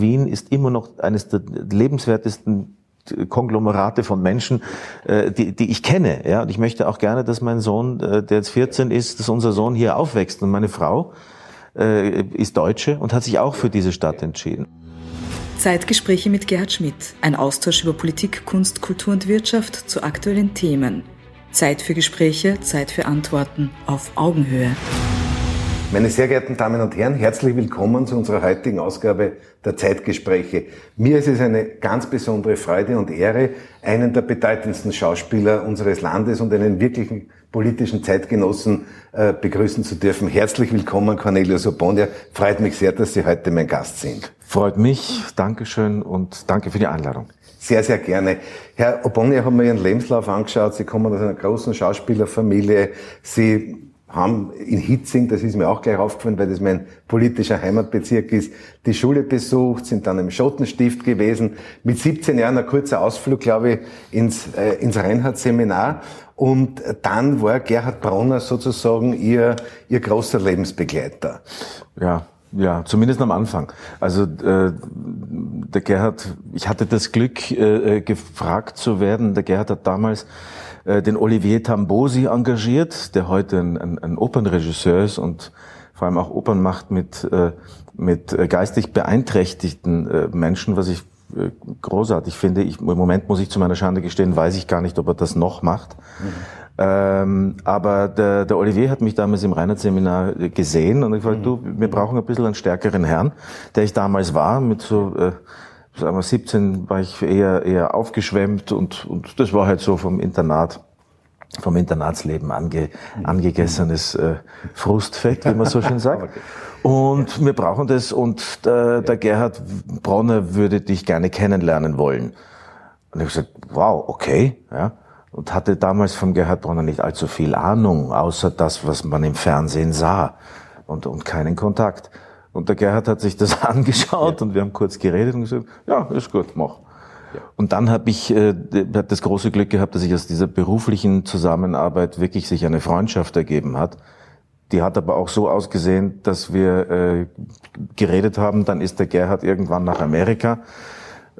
Wien ist immer noch eines der lebenswertesten Konglomerate von Menschen, äh, die, die ich kenne. Ja, und ich möchte auch gerne, dass mein Sohn, äh, der jetzt 14 ist, dass unser Sohn hier aufwächst. Und meine Frau äh, ist Deutsche und hat sich auch für diese Stadt entschieden. Zeitgespräche mit Gerhard Schmidt. Ein Austausch über Politik, Kunst, Kultur und Wirtschaft zu aktuellen Themen. Zeit für Gespräche, Zeit für Antworten auf Augenhöhe. Meine sehr geehrten Damen und Herren, herzlich willkommen zu unserer heutigen Ausgabe der Zeitgespräche. Mir ist es eine ganz besondere Freude und Ehre, einen der bedeutendsten Schauspieler unseres Landes und einen wirklichen politischen Zeitgenossen äh, begrüßen zu dürfen. Herzlich willkommen, Cornelius Obonia. Freut mich sehr, dass Sie heute mein Gast sind. Freut mich, Dankeschön und danke für die Einladung. Sehr, sehr gerne. Herr Obonia, haben mir Ihren Lebenslauf angeschaut. Sie kommen aus einer großen Schauspielerfamilie. Sie haben in Hitzing, das ist mir auch gleich aufgefallen, weil das mein politischer Heimatbezirk ist, die Schule besucht, sind dann im Schottenstift gewesen, mit 17 Jahren ein kurzer Ausflug, glaube ich, ins, äh, ins Reinhardt-Seminar und dann war Gerhard Bronner sozusagen ihr, ihr großer Lebensbegleiter. Ja, ja, zumindest am Anfang. Also äh, der Gerhard, ich hatte das Glück, äh, äh gefragt zu werden. Der Gerhard hat damals äh, den Olivier Tambosi engagiert, der heute ein, ein, ein Opernregisseur ist und vor allem auch Opern macht mit, äh, mit äh, geistig beeinträchtigten äh, Menschen, was ich äh, großartig finde. Ich, Im Moment muss ich zu meiner Schande gestehen, weiß ich gar nicht, ob er das noch macht. Mhm. Ähm, aber der, der Olivier hat mich damals im Reinhardt-Seminar gesehen und ich gesagt, mhm. du, wir brauchen ein bisschen einen stärkeren Herrn, der ich damals war, mit so äh, sagen wir 17 war ich eher, eher aufgeschwemmt und, und das war halt so vom Internat, vom Internatsleben ange, angegessenes äh, Frustfett, wie man so schön sagt. Und wir brauchen das und der, der Gerhard Bronner würde dich gerne kennenlernen wollen. Und ich habe gesagt, wow, okay, ja. Und hatte damals vom Gerhard Bronner nicht allzu viel Ahnung, außer das, was man im Fernsehen sah und, und keinen Kontakt. Und der Gerhard hat sich das angeschaut ja. und wir haben kurz geredet und gesagt, ja, ist gut, mach. Ja. Und dann habe ich äh, das große Glück gehabt, dass sich aus dieser beruflichen Zusammenarbeit wirklich sich eine Freundschaft ergeben hat. Die hat aber auch so ausgesehen, dass wir äh, geredet haben. Dann ist der Gerhard irgendwann nach Amerika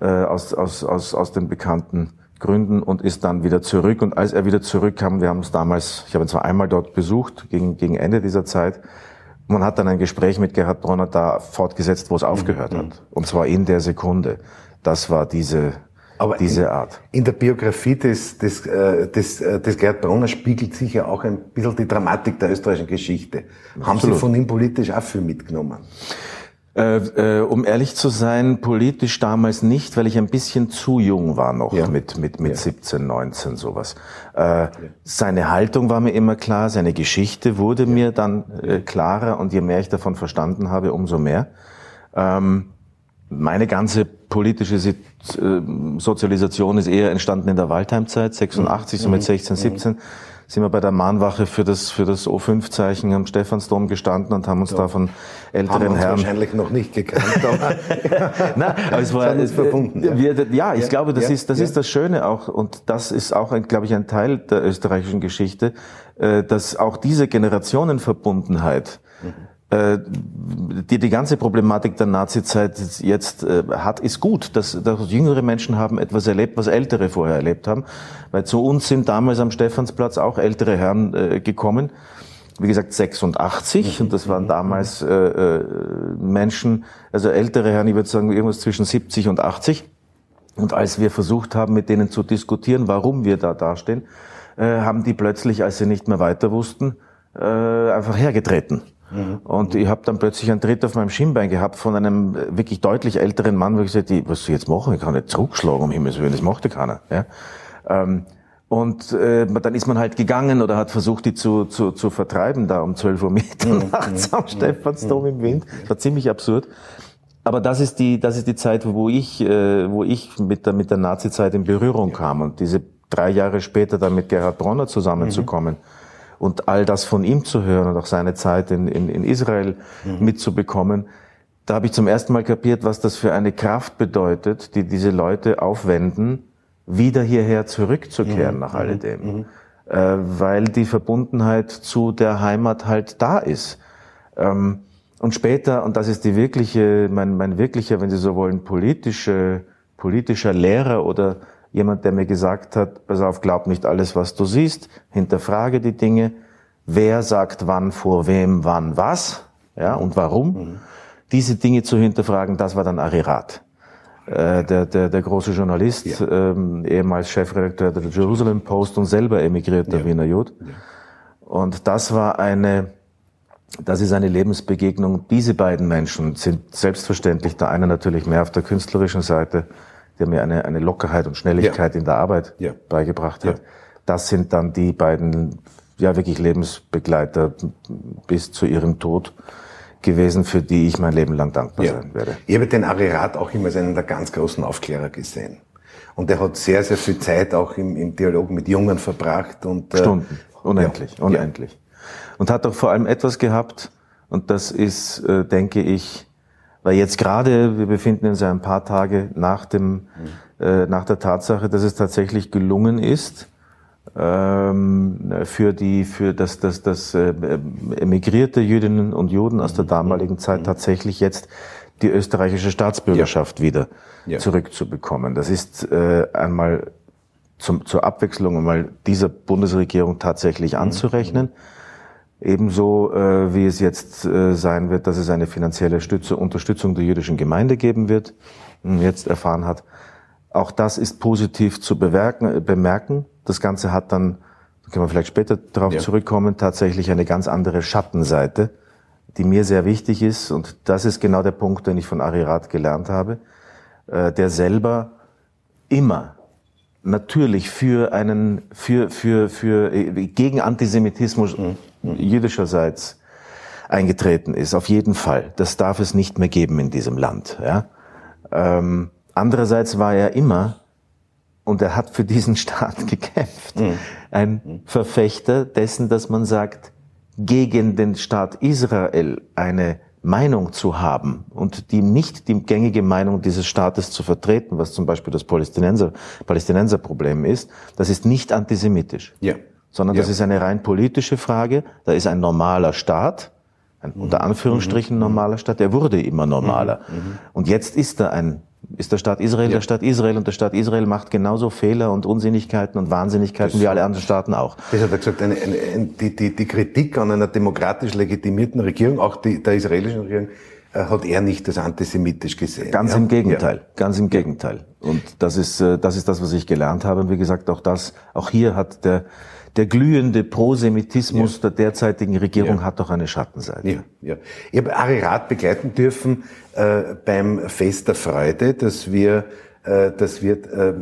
äh, aus, aus, aus, aus den bekannten Gründen und ist dann wieder zurück. Und als er wieder zurückkam, wir haben es damals, ich habe ihn zwar einmal dort besucht, gegen, gegen Ende dieser Zeit, man hat dann ein Gespräch mit Gerhard Bronner da fortgesetzt, wo es aufgehört mhm. hat. Und zwar in der Sekunde. Das war diese, Aber diese in, Art. In der Biografie des, des, äh, des, äh, des Gerhard Bronner spiegelt sich ja auch ein bisschen die Dramatik der österreichischen Geschichte. Absolut. Haben Sie von ihm politisch auch viel mitgenommen? Äh, äh, um ehrlich zu sein, politisch damals nicht, weil ich ein bisschen zu jung war noch ja. mit, mit, mit ja. 17, 19 sowas. Äh, ja. Seine Haltung war mir immer klar, seine Geschichte wurde mir dann äh, klarer und je mehr ich davon verstanden habe, umso mehr. Ähm, meine ganze politische äh, Sozialisation ist eher entstanden in der Waldheimzeit, 86, mhm. so mit 16, 17. Mhm sind wir bei der Mahnwache für das, für das O5-Zeichen am Stephansdom gestanden und haben uns ja. da von älteren haben uns Herren... wahrscheinlich noch nicht gekannt, aber... Nein, aber es war... Es, verbunden, ja. Wir, ja, ich ja, glaube, das, ist, das ist das Schöne auch und das ist auch, ein, glaube ich, ein Teil der österreichischen Geschichte, äh, dass auch diese Generationenverbundenheit äh, die die ganze Problematik der Nazizeit jetzt äh, hat, ist gut, dass, dass jüngere Menschen haben etwas erlebt, was ältere vorher erlebt haben. Weil zu uns sind damals am Stephansplatz auch ältere Herren äh, gekommen, wie gesagt 86 und das waren mhm. damals äh, äh, Menschen, also ältere Herren, ich würde sagen irgendwas zwischen 70 und 80. Und als wir versucht haben, mit denen zu diskutieren, warum wir da dastehen, äh, haben die plötzlich, als sie nicht mehr weiter wussten, äh, einfach hergetreten. Mhm. Und ich habe dann plötzlich einen Tritt auf meinem Schienbein gehabt von einem wirklich deutlich älteren Mann, wo ich gesagt habe, was soll ich jetzt machen? Ich kann nicht zurückschlagen, um Himmels Willen, das macht ja keiner. Ja? Ähm, und äh, dann ist man halt gegangen oder hat versucht, die zu, zu, zu vertreiben, da um 12 Uhr Meter mhm. nachts am mhm. Stephansdom im Wind. Das war ziemlich absurd. Aber das ist die, das ist die Zeit, wo ich, äh, wo ich mit der, mit der Nazi-Zeit in Berührung kam. Und diese drei Jahre später dann mit Gerhard Bronner zusammenzukommen. Mhm und all das von ihm zu hören und auch seine Zeit in, in, in Israel mhm. mitzubekommen, da habe ich zum ersten Mal kapiert, was das für eine Kraft bedeutet, die diese Leute aufwenden, wieder hierher zurückzukehren mhm. nach mhm. alledem. Mhm. Äh, weil die Verbundenheit zu der Heimat halt da ist. Ähm, Und später, und das ist die wirkliche, mein, mein wirklicher, wenn Sie so wollen, politische, politischer Lehrer oder jemand, der mir gesagt hat, pass auf, glaub nicht alles, was du siehst, hinterfrage die Dinge, wer sagt wann vor wem, wann was, ja, und warum. Mhm. Diese Dinge zu hinterfragen, das war dann Arirat. Äh, der, der, der große Journalist, ja. ähm, ehemals Chefredakteur der Jerusalem Post und selber emigrierter ja. Wiener Jud. Ja. Und das war eine, das ist eine Lebensbegegnung. Diese beiden Menschen sind selbstverständlich, der eine natürlich mehr auf der künstlerischen Seite, der mir eine, eine Lockerheit und Schnelligkeit in der Arbeit beigebracht hat. Das sind dann die beiden, ja, wirklich Lebensbegleiter bis zu ihrem Tod gewesen, für die ich mein Leben lang dankbar ja. sein werde. Ich habe den Arirat auch immer als einen der ganz großen Aufklärer gesehen. Und er hat sehr, sehr viel Zeit auch im, im Dialog mit Jungen verbracht. Und, äh, Stunden, unendlich, ja. unendlich. Ja. Und hat auch vor allem etwas gehabt, und das ist, äh, denke ich, weil jetzt gerade, wir befinden uns ja ein paar Tage nach dem, mhm. äh, nach der Tatsache, dass es tatsächlich gelungen ist, ähm, für die, für das, das, das äh, emigrierte Jüdinnen und Juden aus der mhm. damaligen Zeit mhm. tatsächlich jetzt die österreichische Staatsbürgerschaft ja. wieder ja. zurückzubekommen. Das ist äh, einmal zum, zur Abwechslung einmal dieser Bundesregierung tatsächlich mhm. Ebenso äh, wie es jetzt äh, sein wird, dass es eine finanzielle Stütze, Unterstützung der jüdischen Gemeinde geben wird, jetzt erfahren hat. Auch das ist positiv zu bewerken, bemerken. Das Ganze hat dann, da können wir vielleicht später darauf ja. zurückkommen, tatsächlich eine ganz andere Schattenseite, die mir sehr wichtig ist. Und das ist genau der Punkt, den ich von Arirat gelernt habe, äh, der selber immer natürlich für einen, für, für, für, äh, gegen Antisemitismus mhm. jüdischerseits eingetreten ist. Auf jeden Fall. Das darf es nicht mehr geben in diesem Land. Ja? Ähm, andererseits war er immer und er hat für diesen Staat gekämpft. Mhm. Ein Verfechter dessen, dass man sagt, gegen den Staat Israel eine Meinung zu haben und die nicht die gängige Meinung dieses Staates zu vertreten, was zum Beispiel das Palästinenser, Palästinenserproblem ist, das ist nicht antisemitisch. Ja. Sondern ja. das ist eine rein politische Frage. Da ist ein normaler Staat, ein unter Anführungsstrichen mhm. normaler Staat, der wurde immer normaler. Mhm. mhm. Und jetzt ist er ein ist der Staat Israel ja. der Staat Israel und der Staat Israel macht genauso Fehler und Unsinnigkeiten und Wahnsinnigkeiten das wie alle anderen Staaten auch. Das hat er gesagt, eine, eine, die, die, die Kritik an einer demokratisch legitimierten Regierung, auch die, der israelischen Regierung, äh, hat er nicht als antisemitisch gesehen. Ganz ja? im Gegenteil, ja. ganz im Gegenteil. Und das ist, äh, das ist das, was ich gelernt habe. Und wie gesagt, auch das, auch hier hat der, der glühende Prosemitismus ja. der derzeitigen Regierung ja. hat doch eine Schattenseite. Ja, ja. Ich habe Arirat begleiten dürfen äh, beim Fest der Freude, das wir äh, das wir äh,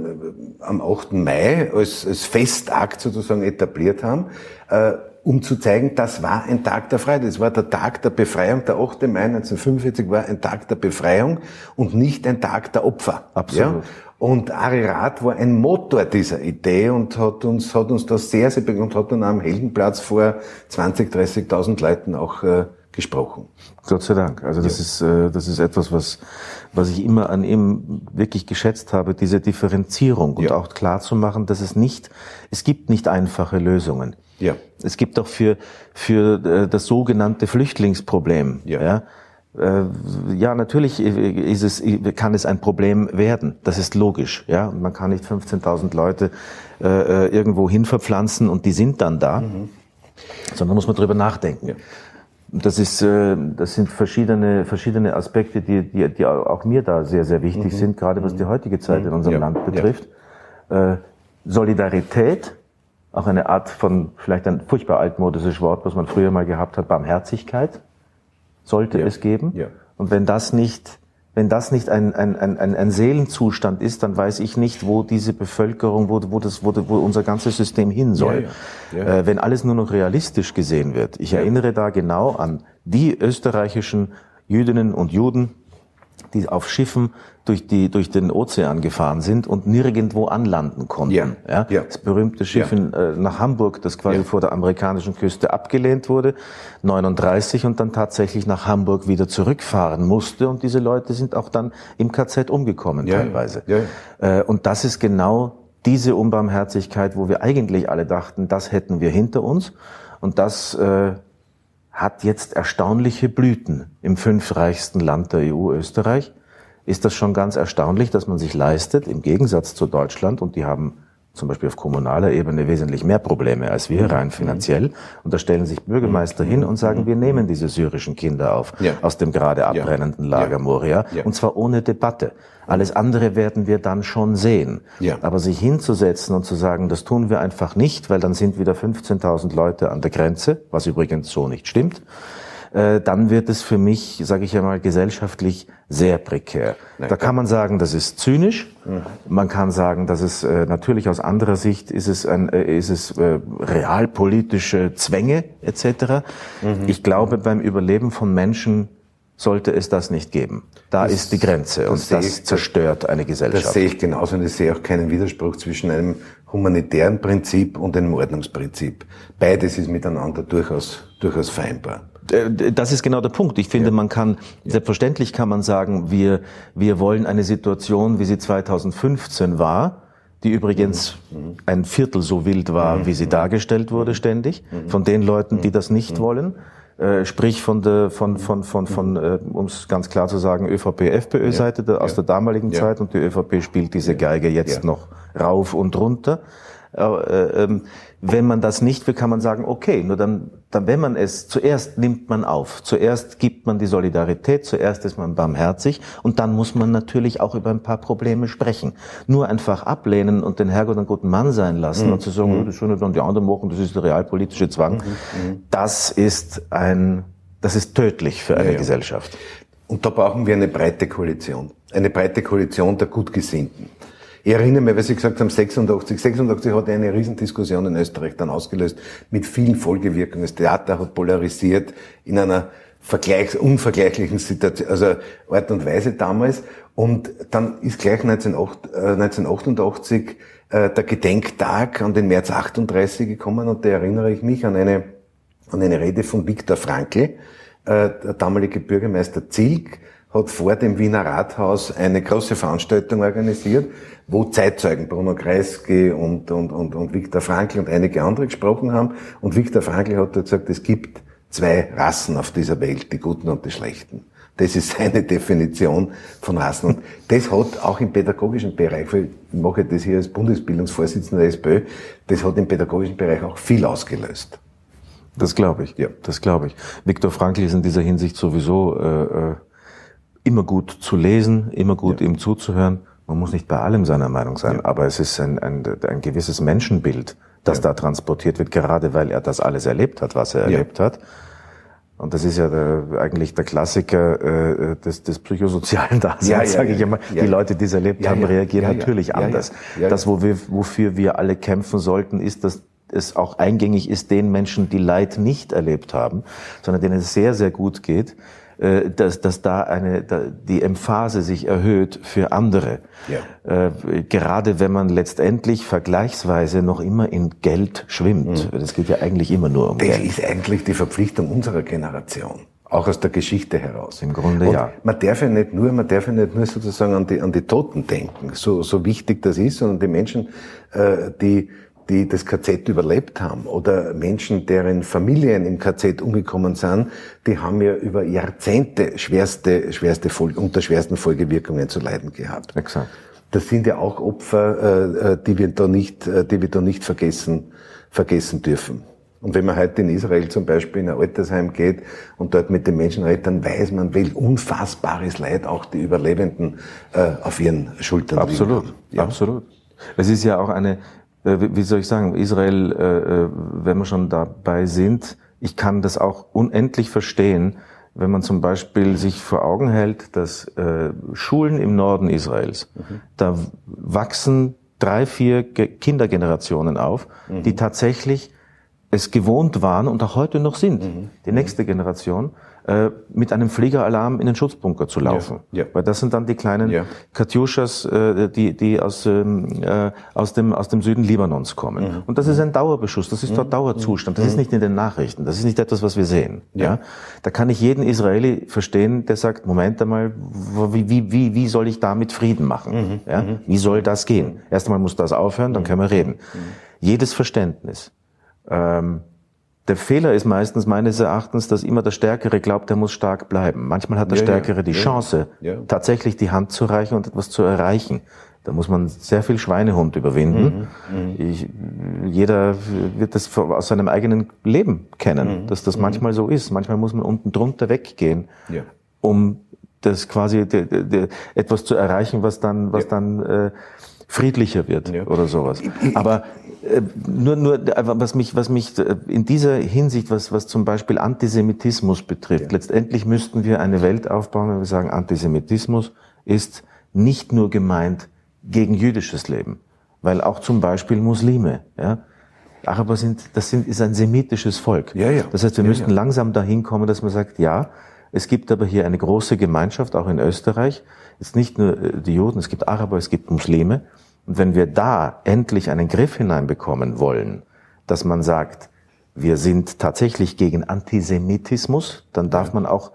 am 8. Mai als, als Festakt sozusagen etabliert haben, äh, um zu zeigen, das war ein Tag der Freude. Es war der Tag der Befreiung. Der 8. Mai 1945 war ein Tag der Befreiung und nicht ein Tag der Opfer. Absolut. Ja? Und Arirat war ein Motor dieser Idee und hat uns, hat uns das sehr, sehr und hat dann am Heldenplatz vor 20, 30.000 Leuten auch äh, gesprochen. Gott sei Dank. Also das ja. ist, äh, das ist etwas, was, was ich immer an ihm wirklich geschätzt habe, diese Differenzierung und ja. auch klar zu machen, dass es nicht, es gibt nicht einfache Lösungen. Ja. Es gibt auch für, für äh, das sogenannte Flüchtlingsproblem, ja. ja ja, natürlich ist es, kann es ein Problem werden. Das ist logisch. Ja, man kann nicht 15.000 Leute äh, äh, irgendwo hin verpflanzen und die sind dann da, mhm. sondern muss man drüber nachdenken. Ja. Das ist, äh, das sind verschiedene, verschiedene Aspekte, die, die, die auch mir da sehr, sehr wichtig mhm. sind, gerade was mhm. die heutige Zeit in unserem ja. Land betrifft. Ja. Äh, Solidarität, auch eine Art von, vielleicht ein furchtbar altmodisches Wort, was man früher mal gehabt hat, Barmherzigkeit sollte ja. es geben. Ja. Und wenn das nicht, wenn das nicht ein, ein, ein, ein Seelenzustand ist, dann weiß ich nicht, wo diese Bevölkerung, wo, wo, das, wo, wo unser ganzes System hin soll. Ja, äh, wenn alles nur noch realistisch gesehen wird. Ich erinnere da genau an die österreichischen Jüdinnen und Juden, die auf Schiffen durch, die, durch den Ozean gefahren sind und nirgendwo anlanden konnten. Ja, ja. ja. Das berühmte Schiff ja. in, äh, nach Hamburg, das quasi vor der amerikanischen Küste abgelehnt wurde, 39 und dann tatsächlich nach Hamburg wieder zurückfahren musste. Und diese Leute sind auch dann im KZ umgekommen teilweise. Ja. Äh, und das ist genau diese Unbarmherzigkeit, wo wir eigentlich alle dachten, das hätten wir hinter uns. Und das äh, hat jetzt erstaunliche Blüten im fünfreichsten Land der EU, Österreich. Ist das schon ganz erstaunlich, dass man sich leistet, im Gegensatz zu Deutschland, und die haben zum Beispiel auf kommunaler Ebene wesentlich mehr Probleme als wir, rein finanziell. Und da stellen sich Bürgermeister hin und sagen, wir nehmen diese syrischen Kinder auf ja. aus dem gerade abbrennenden Lager Moria. Ja. Und zwar ohne Debatte. Alles andere werden wir dann schon sehen. Ja. Aber sich hinzusetzen und zu sagen, das tun wir einfach nicht, weil dann sind wieder 15.000 Leute an der Grenze, was übrigens so nicht stimmt, äh, dann wird es für mich, sage ich einmal, gesellschaftlich sehr prekär. Nein, da kann man sagen, das ist zynisch. Mhm. Man kann sagen, dass es äh, natürlich aus anderer Sicht ist es, ein, äh, ist es äh, realpolitische Zwänge etc. Mhm. Ich glaube, beim Überleben von Menschen sollte es das nicht geben. Da das, ist die Grenze das und das ich, zerstört eine Gesellschaft. Das sehe ich genauso und ich sehe auch keinen Widerspruch zwischen einem humanitären Prinzip und einem Ordnungsprinzip. Beides ist miteinander durchaus, durchaus vereinbar. Äh, das ist genau der Punkt. Ich finde, ja. man kann, ja. selbstverständlich kann man sagen, wir, wir wollen eine Situation, wie sie 2015 war, die übrigens mhm. mhm. ein Viertel so wild war, mhm. wie sie dargestellt wurde ständig, mhm. von den Leuten, die das nicht mhm. wollen. Äh, sprich von der, von, von, von, von, äh, um es ganz klar zu sagen, ÖVP-FPÖ-Seite ja. aus der damaligen Zeit und die ÖVP spielt diese Geige jetzt noch rauf und runter. Äh, ähm, wenn man das nicht will, kann man sagen, okay, nur dann, dann, wenn man es, zuerst nimmt man auf, zuerst gibt man die Solidarität, zuerst ist man barmherzig und dann muss man natürlich auch über ein paar Probleme sprechen. Nur einfach ablehnen und den Herrgott einen guten Mann sein lassen mhm. und zu sagen, mhm. das sollen dann die anderen machen, das ist der realpolitische Zwang, mhm. mhm. das ist ein, das ist tödlich für eine ja, ja. Gesellschaft. Und da brauchen wir eine breite Koalition. Eine breite Koalition der Gutgesinnten. Ich erinnere mich, weil Sie gesagt haben, 86. 86 hat eine Riesendiskussion in Österreich dann ausgelöst, mit vielen Folgewirkungen. Das Theater hat polarisiert in einer Vergleichs unvergleichlichen Situation, also Art und Weise damals. Und dann ist gleich 1988 äh, der Gedenktag an den März 38 gekommen und da erinnere ich mich an eine, an eine Rede von Viktor Frankl, äh, der damalige Bürgermeister Zilk, hat vor dem Wiener Rathaus eine große Veranstaltung organisiert, wo Zeitzeugen Bruno Kreisky und, und, und, und Viktor Frankl und einige andere gesprochen haben. Und Viktor Frankl hat gesagt, es gibt zwei Rassen auf dieser Welt, die Guten und die Schlechten. Das ist seine Definition von Rassen. Und das hat auch im pädagogischen Bereich, ich mache das hier als Bundesbildungsvorsitzender der SPÖ, das hat im pädagogischen Bereich auch viel ausgelöst. Das glaube ich, ja, das glaube ich. Viktor Frankl ist in dieser Hinsicht sowieso äh, äh immer gut zu lesen, immer gut ja. ihm zuzuhören. Man muss nicht bei allem seiner Meinung sein, ja. aber es ist ein, ein, ein gewisses Menschenbild, das ja. da transportiert wird, gerade weil er das alles erlebt hat, was er erlebt hat. Und das ist ja der, eigentlich der Klassiker äh, des, des psychosozialen Daseins, ja, ja, sage ich immer. Ja, die Leute, die es erlebt haben, reagieren natürlich anders. Das, wo wir, wofür wir alle kämpfen sollten, ist, dass es auch eingängig ist den Menschen, die Leid nicht erlebt haben, sondern denen es sehr, sehr gut geht, dass, dass da eine, die Emphase sich erhöht für andere. Ja. Äh, gerade wenn man letztendlich vergleichsweise noch immer in Geld schwimmt. Mhm. Das geht ja eigentlich immer nur um das Geld. Das ist eigentlich die Verpflichtung unserer Generation. Auch aus der Geschichte heraus. Im Grunde Und ja. Man darf ja nicht nur, man darf ja nicht nur sozusagen an die, an die Toten denken, so, so wichtig das ist, sondern die Menschen, äh, die die das KZ überlebt haben oder Menschen, deren Familien im KZ umgekommen sind, die haben ja über Jahrzehnte schwerste, schwerste Folge, unter schwersten Folgewirkungen zu leiden gehabt. Exakt. Das sind ja auch Opfer, äh, äh, die wir da nicht, äh, die wir da nicht vergessen, vergessen dürfen. Und wenn man heute in Israel zum Beispiel in ein Altersheim geht und dort mit den Menschen redet, dann weiß man, welch unfassbares Leid auch die Überlebenden auf ihren Schultern Absolut. Ja. absolut. Es ist ja auch eine, wie soll ich sagen, Israel, äh, äh, wenn wir schon dabei sind, ich kann das auch unendlich verstehen, wenn man zum Beispiel sich vor Augen hält, dass Schulen im Norden Israels, mhm. da wachsen drei, vier Kindergenerationen auf, mhm. die tatsächlich es gewohnt waren und auch heute noch sind. Mhm. Die nächste Generation äh, mit einem Fliegeralarm in den Schutzbunker zu laufen. Ja, ja. Weil das sind dann die kleinen ja. Katjuschas, äh, die, die aus, ähm, äh, aus, dem, aus dem Süden Libanons kommen. Mhm. Und das ist ein Dauerbeschuss, das ist mhm. dort Dauerzustand, das mhm. ist nicht in den Nachrichten, das ist nicht etwas, was wir sehen. Ja. Da kann ich jeden Israeli verstehen, der sagt, Moment einmal, wie, wie, wie, wie soll ich damit Frieden machen? Mhm. Ja? Mhm. Wie soll das gehen? Erstmal muss das aufhören, dann können wir reden. Jedes Verständnis ähm, Der Fehler ist meistens meines Erachtens, dass immer der Stärkere glaubt, er muss stark bleiben. Manchmal hat der Ja, ja, Stärkere die ja, Chance, ja. tatsächlich die Hand zu reichen und etwas zu erreichen. Da muss man sehr viel Schweinehund überwinden. Mhm, Ich, jeder wird das aus seinem eigenen Leben kennen, Mhm, dass das manchmal so ist. Manchmal muss man unten drunter weggehen, Ja. um das quasi de, de, de, etwas zu erreichen, was dann, was dann äh, friedlicher wird Ja. oder sowas. Aber äh, nur, nur, was mich, was mich äh, in dieser Hinsicht, was, was zum Beispiel Antisemitismus betrifft, letztendlich müssten wir eine Welt aufbauen, wenn wir sagen, Antisemitismus ist nicht nur gemeint gegen jüdisches Leben, weil auch zum Beispiel Muslime, ja, Araber sind, das sind, ist ein semitisches Volk. Ja, ja. Das heißt, wir Ja, müssten ja. langsam dahin kommen, dass man sagt, ja, es gibt aber hier eine große Gemeinschaft, auch in Österreich. Es ist nicht nur äh, die Juden, es gibt Araber, es gibt Muslime. Und wenn wir da endlich einen Griff hineinbekommen wollen, dass man sagt, wir sind tatsächlich gegen Antisemitismus, dann darf man auch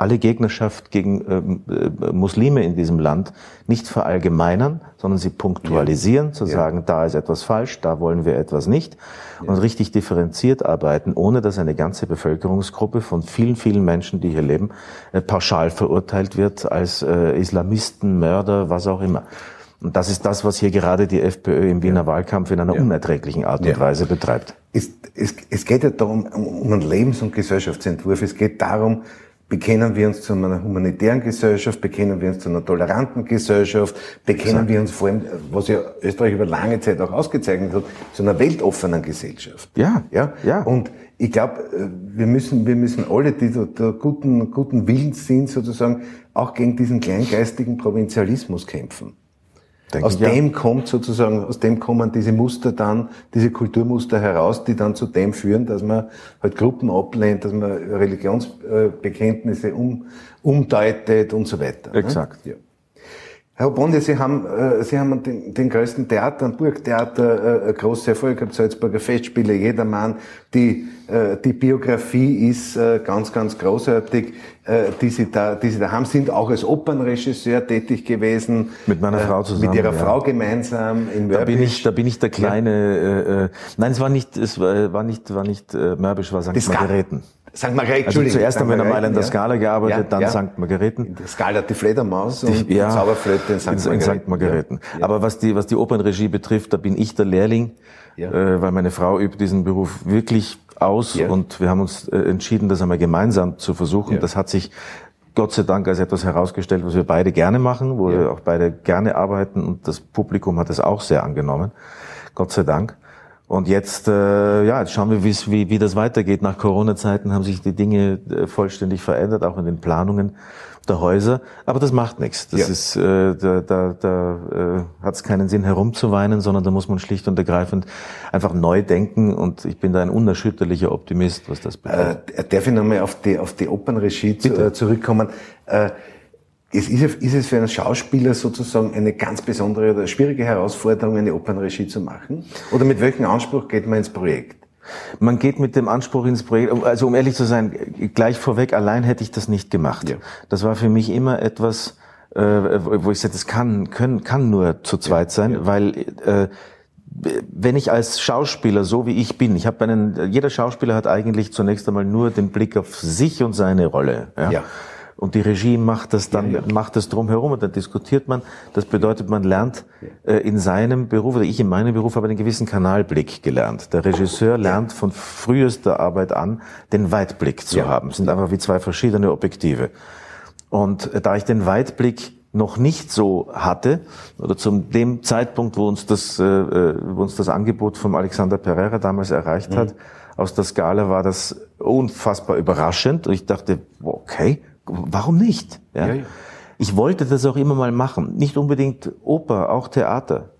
alle Gegnerschaft gegen ähm, äh, Muslime in diesem Land nicht verallgemeinern, sondern sie punktualisieren, zu sagen, da ist etwas falsch, da wollen wir etwas nicht und richtig differenziert arbeiten, ohne dass eine ganze Bevölkerungsgruppe von vielen, vielen Menschen, die hier leben, äh, pauschal verurteilt wird als äh, Islamisten, Mörder, was auch immer. Und das ist das, was hier gerade die FPÖ im Wiener Wahlkampf in einer unerträglichen Art und Ja. Weise betreibt. Es, es, es geht ja darum, um einen Lebens- und Gesellschaftsentwurf. Es geht darum, bekennen wir uns zu einer humanitären Gesellschaft, bekennen wir uns zu einer toleranten Gesellschaft, bekennen wir uns vor allem, was ja Österreich über lange Zeit auch ausgezeichnet hat, zu einer weltoffenen Gesellschaft. Ja, Ja, ja. Und ich glaube, wir müssen, wir müssen alle, die da, da guten, guten Willens sind, sozusagen, auch gegen diesen kleingeistigen Provinzialismus kämpfen. Denke Aus ich, ja. dem kommt sozusagen, aus dem kommen diese Muster dann, diese Kulturmuster heraus, die dann zu dem führen, dass man halt Gruppen ablehnt, dass man Religionsbekenntnisse um, umdeutet und so weiter. ne? Exakt. Ja. Herr Bonde, Sie haben, äh, Sie haben den, den größten Theater, ein Burgtheater, äh, große Erfolg gehabt, Salzburger Festspiele, jedermann. Die, äh, die Biografie ist äh, ganz, ganz großartig, äh, die Sie da, die Sie da haben, sind auch als Opernregisseur tätig gewesen. Mit meiner Frau zusammen, Mit Ihrer ja. Frau gemeinsam in Da bin Mörbisch. ich, da bin ich der kleine. Äh, äh, nein, es war nicht, es war, war nicht, war nicht äh, Mörbisch, war St. Margareten. St. Margrethe, Also zuerst haben wir in der St. Mailänder Margrethe, Skala gearbeitet, Ja, dann ja. St. Margareten. Der Skala die Fledermaus und Ja, die Zauberflöte in St. in, in St. Margareten. Aber was die, was die Opernregie betrifft, da bin ich der Lehrling, Ja. äh, weil meine Frau übt diesen Beruf wirklich aus Ja. und wir haben uns äh, entschieden, das einmal gemeinsam zu versuchen. Ja. Das hat sich Gott sei Dank als etwas herausgestellt, was wir beide gerne machen, wo Ja. wir auch beide gerne arbeiten und das Publikum hat es auch sehr angenommen. Gott sei Dank. Und jetzt, äh, ja, jetzt schauen wir, wie, wie das weitergeht. Nach Corona-Zeiten haben sich die Dinge äh, vollständig verändert, auch in den Planungen der Häuser. Aber das macht nichts. Das Ja. ist, äh, da, da, da äh, hat es keinen Sinn herumzuweinen, sondern da muss man schlicht und ergreifend einfach neu denken. Und ich bin da ein unerschütterlicher Optimist, was das betrifft. Äh, darf ich nochmal auf die, auf die Opernregie zu, äh, zurückkommen? Äh, es ist, es- ist es für einen Schauspieler sozusagen eine ganz besondere oder schwierige Herausforderung, eine Opernregie zu machen? Oder mit welchem Anspruch geht man ins Projekt? Man geht mit dem Anspruch ins Projekt, also um ehrlich zu sein, gleich vorweg, allein hätte ich das nicht gemacht. Ja. Das war für mich immer etwas, äh, wo ich sagte, das kann, können, kann nur zu zweit sein, weil äh, wenn ich als Schauspieler, so wie ich bin, ich habe einen, jeder Schauspieler hat eigentlich zunächst einmal nur den Blick auf sich und seine Rolle. Ja. Ja. Und die Regie macht das dann, Ja, ja. macht das drumherum und dann diskutiert man. Das bedeutet, man lernt äh, in seinem Beruf, oder ich in meinem Beruf habe einen gewissen Kanalblick gelernt. Der Regisseur lernt von frühester Arbeit an, den Weitblick zu Ja. haben. Es sind einfach wie zwei verschiedene Objektive. Und äh, da ich den Weitblick noch nicht so hatte, oder zum dem Zeitpunkt, wo uns das, äh, äh, wo uns das Angebot vom Alexander Pereira damals erreicht hat, aus der Skala war das unfassbar überraschend. Und ich dachte, okay, warum nicht? Ja? Ja, ja. Ich wollte das auch immer mal machen. Nicht unbedingt Oper, auch Theater.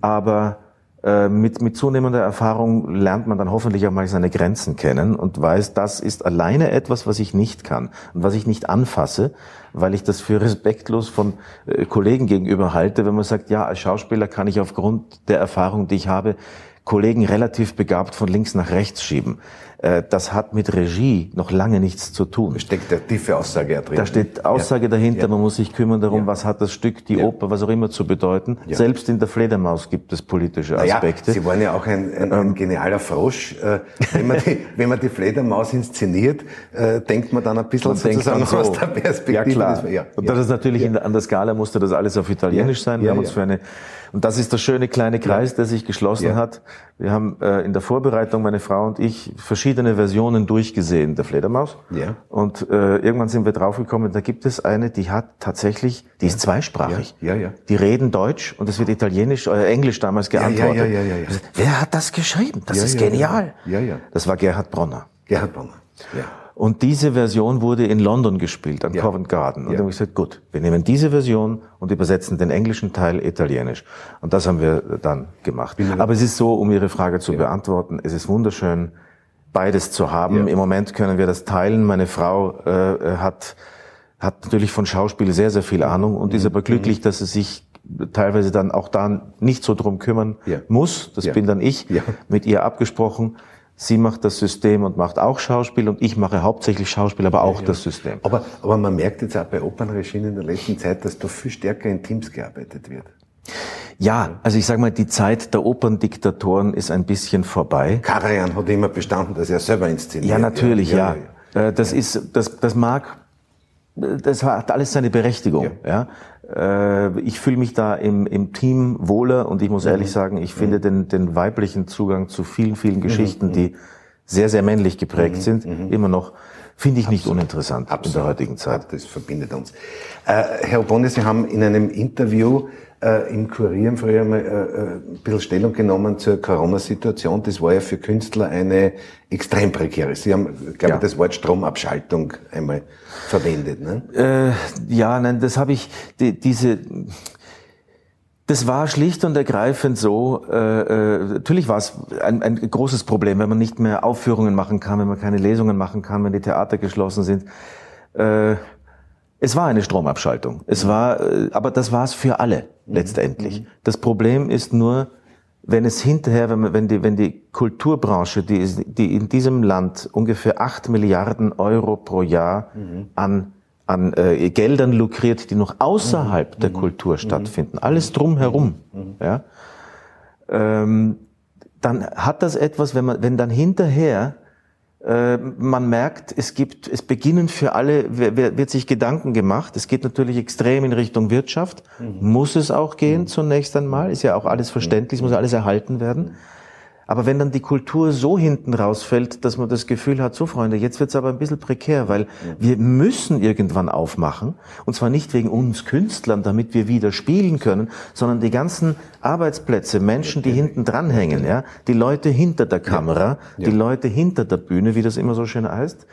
Aber äh, mit, mit zunehmender Erfahrung lernt man dann hoffentlich auch mal seine Grenzen kennen und weiß, das ist alleine etwas, was ich nicht kann und was ich nicht anfasse, weil ich das für respektlos von äh, Kollegen gegenüber halte, wenn man sagt, ja, als Schauspieler kann ich aufgrund der Erfahrung, die ich habe, Kollegen relativ begabt von links nach rechts schieben. Äh, das hat mit Regie noch lange nichts zu tun. Da steckt eine tiefe Aussage drin. Da steht Aussage ja. dahinter, ja. man muss sich kümmern darum, ja. was hat das Stück, die Oper, was auch immer zu bedeuten. Selbst in der Fledermaus gibt es politische Aspekte. Sie waren ja auch ein, ein, ein ähm, genialer Frosch. Äh, wenn man, die, wenn man die Fledermaus inszeniert, äh, denkt man dann ein bisschen sozusagen so. aus der Perspektive. Ja, klar. Und das ist natürlich der, an der Skala musste das alles auf Italienisch sein. Wir haben uns für eine und das ist der schöne kleine Kreis, ja. der sich geschlossen ja. hat. Wir haben äh, in der Vorbereitung, meine Frau und ich, verschiedene Versionen durchgesehen der Fledermaus. Ja. Und äh, irgendwann sind wir draufgekommen, da gibt es eine, die hat tatsächlich, die ist zweisprachig. Ja. Ja, ja. Die reden Deutsch und es wird Italienisch, äh, Englisch damals geantwortet. Ja, ja, ja, ja, Wer hat das geschrieben? Das ist genial. Ja, ja. Das war Gerhard Bronner. Gerhard Bronner. Ja. Und diese Version wurde in London gespielt, an ja. Covent Garden. Und ja. dann habe ich gesagt, gut, wir nehmen diese Version und übersetzen den englischen Teil italienisch. Und das haben wir dann gemacht. Aber es ist so, um Ihre Frage zu ja. beantworten, es ist wunderschön, beides zu haben. Im Moment können wir das teilen. Meine Frau äh, hat, hat natürlich von Schauspiel sehr, sehr viel Ahnung und mhm. ist aber glücklich, dass sie sich teilweise dann auch da nicht so drum kümmern muss. Das bin dann ich, mit ihr abgesprochen Sie macht das System und macht auch Schauspiel und ich mache hauptsächlich Schauspiel, aber auch ja, ja. das System. Aber, aber man merkt jetzt auch bei Opernregien in der letzten Zeit, dass da viel stärker in Teams gearbeitet wird. Ja, also ich sage mal, die Zeit der Operndiktatoren ist ein bisschen vorbei. Karajan hat immer bestanden, dass er selber inszeniert. Ja, natürlich, ja. ja. Äh, das ist, das, das mag, das hat alles seine Berechtigung, ja. Äh, ich fühle mich da im, im Team wohler und ich muss mhm. ehrlich sagen, ich finde mhm. den, den weiblichen Zugang zu vielen, vielen Geschichten, mhm. die sehr, sehr männlich geprägt sind, immer noch finde ich nicht uninteressant Absolut. in der heutigen Zeit. Das verbindet uns. Äh, Herr Obonne, Sie haben in einem Interview äh, im Kurier früher mal äh, äh, ein bisschen Stellung genommen zur Corona-Situation. Das war ja für Künstler eine extrem prekäre. Sie haben, glaube ja. ich, das Wort Stromabschaltung einmal verwendet. Ne? Äh, ja, nein, das habe ich, die, diese... Das war schlicht und ergreifend so. Äh, äh, natürlich war es ein, ein großes Problem, wenn man nicht mehr Aufführungen machen kann, wenn man keine Lesungen machen kann, wenn die Theater geschlossen sind. Äh, es war eine Stromabschaltung. Es war, äh, aber das war es für alle mhm. letztendlich. Mhm. Das Problem ist nur, wenn es hinterher, wenn, wenn, die, wenn die Kulturbranche, die, die in diesem Land ungefähr acht Milliarden Euro pro Jahr mhm. an, an äh, Geldern lukriert, die noch außerhalb mhm. der mhm. Kultur stattfinden, alles drumherum, ja, ähm, dann hat das etwas, wenn man, wenn dann hinterher man merkt, es gibt, es beginnen für alle, wird sich Gedanken gemacht. Es geht natürlich extrem in Richtung Wirtschaft. Mhm. Muss es auch gehen mhm. zunächst einmal. Ist ja auch alles verständlich, muss alles erhalten werden. Aber wenn dann die Kultur so hinten rausfällt, dass man das Gefühl hat, so Freunde, jetzt wird's aber ein bisschen prekär, weil wir müssen irgendwann aufmachen. Und zwar nicht wegen uns Künstlern, damit wir wieder spielen können, sondern die ganzen Arbeitsplätze, Menschen, die hinten dranhängen, ja, die Leute hinter der Kamera, die Leute hinter der Bühne, wie das immer so schön heißt,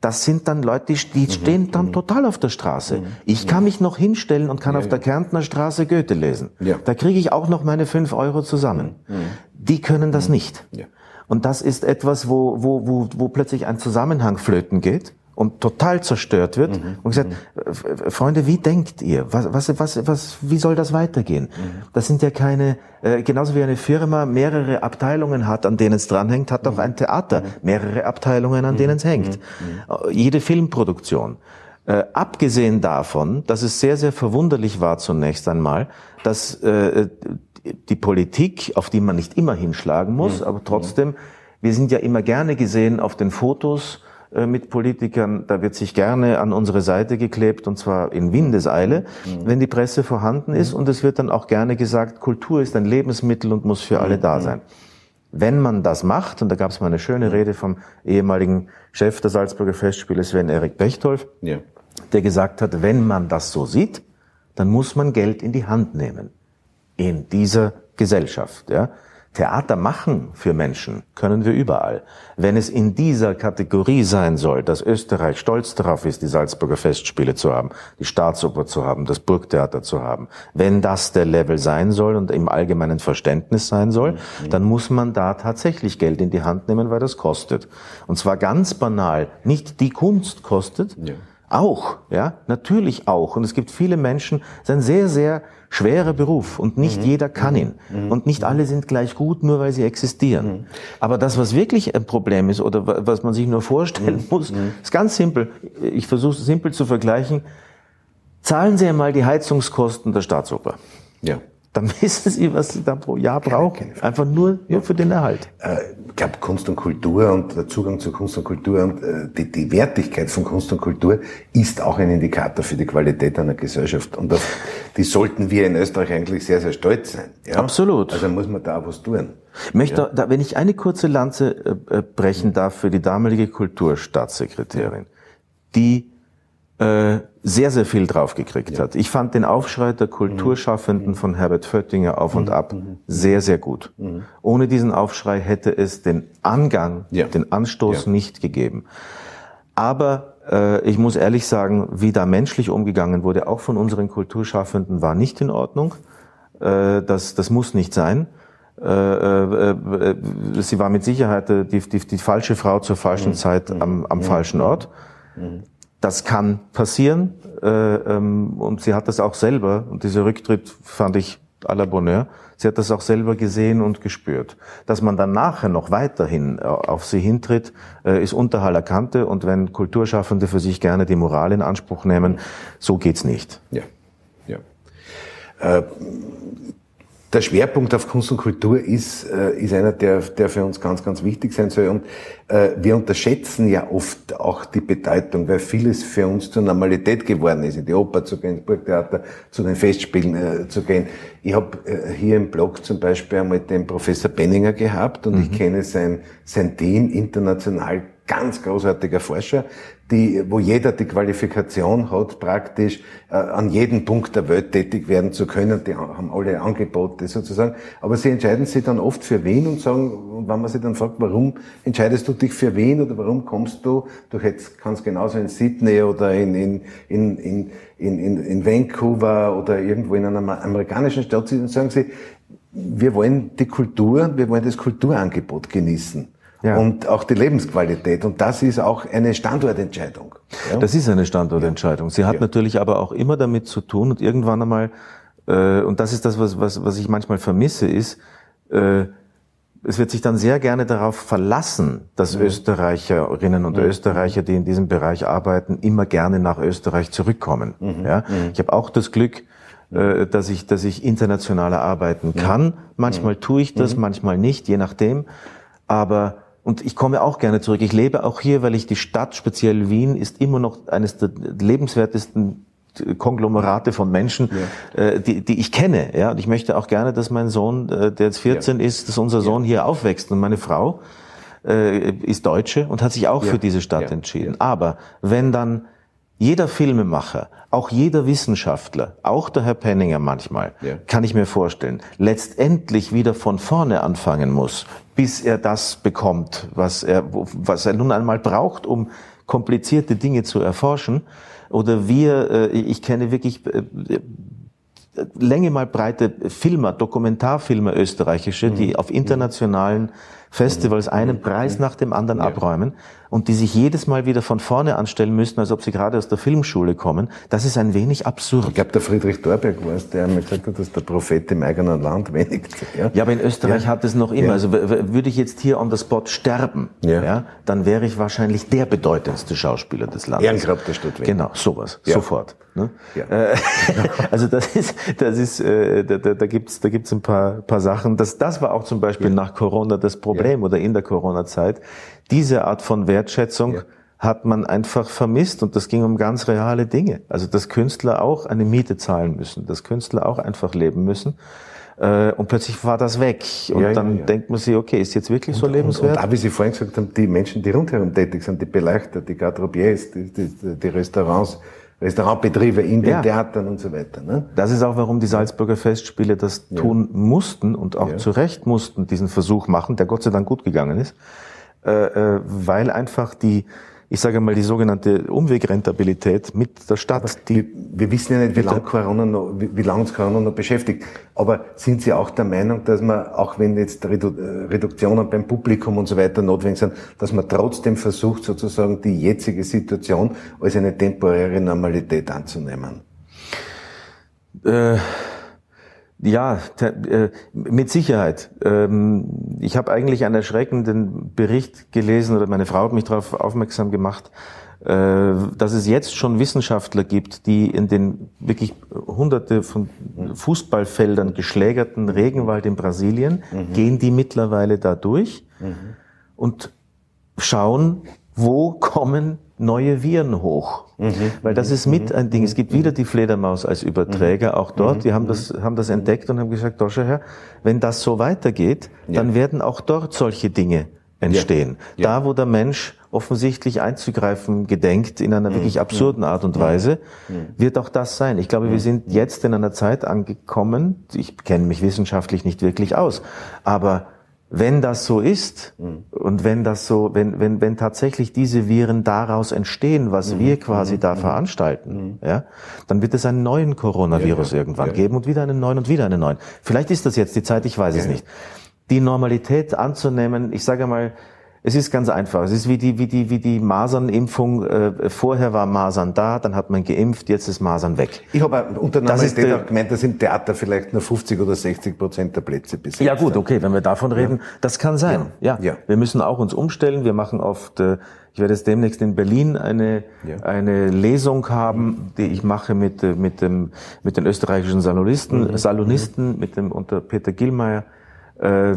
das sind dann Leute, die, mhm. stehen dann mhm. total auf der Straße. Mhm. Ich kann mich noch hinstellen und kann auf der Kärntner Straße Goethe lesen. Da kriege ich auch noch meine fünf Euro zusammen. Die können das nicht. Und das ist etwas, wo, wo, wo, wo plötzlich ein Zusammenhang flöten geht und total zerstört wird. Mhm. Und gesagt, mhm. Freunde, wie denkt ihr? Was, was, was, was, wie soll das weitergehen? Mhm. Das sind ja keine, äh, genauso wie eine Firma mehrere Abteilungen hat, an denen es dranhängt, hat auch ein Theater mehrere Abteilungen, an denen es hängt. Äh, jede Filmproduktion. Äh, abgesehen davon, dass es sehr, sehr verwunderlich war zunächst einmal, dass äh, die Politik, auf die man nicht immer hinschlagen muss, aber trotzdem, wir sind ja immer gerne gesehen auf den Fotos, äh, mit Politikern, da wird sich gerne an unsere Seite geklebt und zwar in Windeseile, mhm. wenn die Presse vorhanden ist und es wird dann auch gerne gesagt, Kultur ist ein Lebensmittel und muss für alle da mhm. sein. Wenn man das macht, und da gab es mal eine schöne mhm. Rede vom ehemaligen Chef der Salzburger Festspiele, Sven Erik Bechtolf, ja. der gesagt hat, wenn man das so sieht, dann muss man Geld in die Hand nehmen. In dieser Gesellschaft, ja. Theater machen für Menschen können wir überall. Wenn es in dieser Kategorie sein soll, dass Österreich stolz darauf ist, die Salzburger Festspiele zu haben, die Staatsoper zu haben, das Burgtheater zu haben, wenn das der Level sein soll und im allgemeinen Verständnis sein soll, mhm. dann muss man da tatsächlich Geld in die Hand nehmen, weil das kostet. Und zwar ganz banal, nicht die Kunst kostet, ja Auch, ja, natürlich auch. Und es gibt viele Menschen, es ist ein sehr, sehr schwerer Beruf und nicht mhm. jeder kann ihn. Mhm. Und nicht alle sind gleich gut, nur weil sie existieren. Mhm. Aber das, was wirklich ein Problem ist oder was man sich nur vorstellen mhm. muss, mhm. ist ganz simpel. Ich versuche es simpel zu vergleichen. Zahlen Sie einmal die Heizungskosten der Staatsoper. Ja dann wissen Sie, was Sie da pro Jahr brauchen. Einfach nur, nur für den Erhalt. Äh, ich glaube, Kunst und Kultur und der Zugang zu Kunst und Kultur und äh, die, die Wertigkeit von Kunst und Kultur ist auch ein Indikator für die Qualität einer Gesellschaft. Und auf die sollten wir in Österreich eigentlich sehr, sehr stolz sein. Ja? Absolut. Also muss man da auch was tun. Ich möchte, ja. da, wenn ich eine kurze Lanze äh brechen darf für die damalige Kulturstaatssekretärin, die äh, sehr, sehr viel draufgekriegt ja. hat. Ich fand den Aufschrei der Kulturschaffenden mhm. von Herbert Föttinger auf und mhm. ab mhm. sehr, sehr gut. Mhm. Ohne diesen Aufschrei hätte es den Angang, ja. den Anstoß ja. nicht gegeben. Aber äh, ich muss ehrlich sagen, wie da menschlich umgegangen wurde, auch von unseren Kulturschaffenden, war nicht in Ordnung. Äh, das, das muss nicht sein. Äh, äh, äh, sie war mit Sicherheit die, die, die falsche Frau zur falschen mhm. Zeit am, am falschen Ort. Das kann passieren äh, ähm, und sie hat das auch selber, und dieser Rücktritt fand ich à la Bonheur, sie hat das auch selber gesehen und gespürt. Dass man dann nachher noch weiterhin äh, auf sie hintritt, äh, ist unter aller Kante und wenn Kulturschaffende für sich gerne die Moral in Anspruch nehmen, so geht's nicht. Ja, ja. Äh, der Schwerpunkt auf Kunst und Kultur ist, äh, ist einer, der, der für uns ganz, ganz wichtig sein soll. Und äh, wir unterschätzen ja oft auch die Bedeutung, weil vieles für uns zur Normalität geworden ist, in die Oper zu gehen, ins Burgtheater, zu den Festspielen äh, zu gehen. Ich habe äh, hier im Blog zum Beispiel einmal den Professor Benninger gehabt und mhm. ich kenne sein, sein Team international ganz großartiger Forscher, die, wo jeder die Qualifikation hat, praktisch äh, an jedem Punkt der Welt tätig werden zu können. Die haben alle Angebote sozusagen. Aber sie entscheiden sich dann oft für wen und sagen, wenn man sich dann fragt, warum entscheidest du dich für wen oder warum kommst du? Du hättest, kannst genauso in Sydney oder in, in, in, in, in, in Vancouver oder irgendwo in einer amerikanischen Stadt sitzen und sagen sie, wir wollen die Kultur, wir wollen das Kulturangebot genießen ja. und auch die Lebensqualität. Und das ist auch eine Standortentscheidung. Ja? Das ist eine Standortentscheidung. Sie hat natürlich aber auch immer damit zu tun und irgendwann einmal, äh, und das ist das, was, was, was ich manchmal vermisse, ist, äh, es wird sich dann sehr gerne darauf verlassen, dass mhm. Österreicherinnen und mhm. Österreicher, die in diesem Bereich arbeiten, immer gerne nach Österreich zurückkommen. Mhm. Ja? Mhm. Ich habe auch das Glück, äh, dass ich, dass ich internationaler arbeiten kann. Manchmal mhm. tue ich das, mhm. manchmal nicht, je nachdem. Aber und ich komme auch gerne zurück. Ich lebe auch hier, weil ich die Stadt, speziell Wien, ist immer noch eines der lebenswertesten Konglomerate von Menschen, ja. äh, die, die ich kenne. Ja, und ich möchte auch gerne, dass mein Sohn, äh, der jetzt 14 ja. ist, dass unser Sohn ja. hier aufwächst. Und meine Frau äh, ist Deutsche und hat sich auch für diese Stadt entschieden. Aber wenn dann jeder Filmemacher, auch jeder Wissenschaftler, auch der Herr Penninger manchmal, ja. kann ich mir vorstellen, letztendlich wieder von vorne anfangen muss, bis er das bekommt, was er, was er nun einmal braucht, um komplizierte Dinge zu erforschen. Oder wir, äh, ich kenne wirklich äh, Länge mal breite Filmer, Dokumentarfilme österreichische, die mhm. auf internationalen Festivals einen. Preis nach dem anderen abräumen und die sich jedes Mal wieder von vorne anstellen müssen, als ob sie gerade aus der Filmschule kommen, das ist ein wenig absurd. Ich glaube, der Friedrich Dorberg war es, der mir gesagt hat, dass der Prophet im eigenen Land wenig. Ja, ja aber in Österreich ja. hat es noch immer. Ja. Also würde ich jetzt hier on the spot sterben, ja. ja. dann wäre ich wahrscheinlich der bedeutendste Schauspieler des Landes. Ehrengrab der Stadt Wien. Genau, sowas, sofort. Ne? Ja. Äh, also das ist, das ist, äh, da, da, da gibt's, da gibt's ein paar, paar Sachen. Das, das war auch zum Beispiel nach Corona das Problem oder in der Corona-Zeit diese Art von Wertschätzung ja. hat man einfach vermisst und das ging um ganz reale Dinge. Also dass Künstler auch eine Miete zahlen müssen, dass Künstler auch einfach leben müssen. Äh, und plötzlich war das weg. Und ja, dann ja, denkt man sich, okay, ist jetzt wirklich und, so lebenswert? Und, und, und wie Sie vorhin gesagt haben, die Menschen, die rundherum tätig sind, die Beleuchter, die Garderobiers, die, die, die Restaurants, Restaurantbetriebe in den ja. Theatern und so weiter. Ne? Das ist auch, warum die Salzburger Festspiele das ja. tun mussten und auch ja. zu Recht mussten diesen Versuch machen, der Gott sei Dank gut gegangen ist, äh, äh, weil einfach die ich sage mal, die sogenannte Umwegrentabilität mit der Stadt. wir, wir, wissen ja nicht, wie lange Corona noch, wie, wie lange uns Corona noch beschäftigt. Aber sind Sie auch der Meinung, dass man, auch wenn jetzt Redu Reduktionen beim Publikum und so weiter notwendig sind, dass man trotzdem versucht, sozusagen die jetzige Situation als eine temporäre Normalität anzunehmen? Äh ja, äh, mit Sicherheit. Ähm, ich habe eigentlich einen erschreckenden Bericht gelesen oder meine Frau hat mich darauf aufmerksam gemacht, äh, dass es jetzt schon Wissenschaftler gibt, die in den wirklich hunderte von Fußballfeldern geschlägerten Regenwald in Brasilien, mhm. gehen die mittlerweile da durch mhm. und schauen, wo kommen neue Viren hoch. Mhm. Weil das ist mit ein Ding. Es gibt wieder die Fledermaus als Überträger, auch dort. Die haben das, haben das entdeckt und haben gesagt, Doscher Herr, wenn das so weitergeht, dann ja. werden auch dort solche Dinge entstehen. Ja. Ja. Da, wo der Mensch offensichtlich einzugreifen gedenkt in einer wirklich absurden Art und Weise, wird auch das sein. Ich glaube, wir sind jetzt in einer Zeit angekommen, ich kenne mich wissenschaftlich nicht wirklich aus, aber wenn das so ist mhm. und wenn das so, wenn, wenn, wenn tatsächlich diese Viren daraus entstehen, was mhm. wir quasi mhm. da mhm. veranstalten, mhm. ja, dann wird es einen neuen Coronavirus ja, ja. irgendwann ja. geben und wieder einen neuen und wieder einen neuen. Vielleicht ist das jetzt die Zeit, ich weiß es nicht. Die Normalität anzunehmen, ich sage mal, es ist ganz einfach. Es ist wie die, wie die, wie die Masernimpfung. Äh, vorher war Masern da, dann hat man geimpft, jetzt ist Masern weg. Ich habe unter Normalität auch gemeint, dass im Theater vielleicht nur 50 oder 60 Prozent der Plätze besetzt Ja gut, okay, wenn wir davon reden, ja. das kann sein. Ja. ja. Wir müssen auch uns umstellen. Wir machen oft, äh, ich werde jetzt demnächst in Berlin eine, ja. eine Lesung haben, die ich mache mit, äh, mit dem, mit den österreichischen Salonisten, mhm. Salonisten, mhm. mit dem, unter Peter Gillmeier, äh,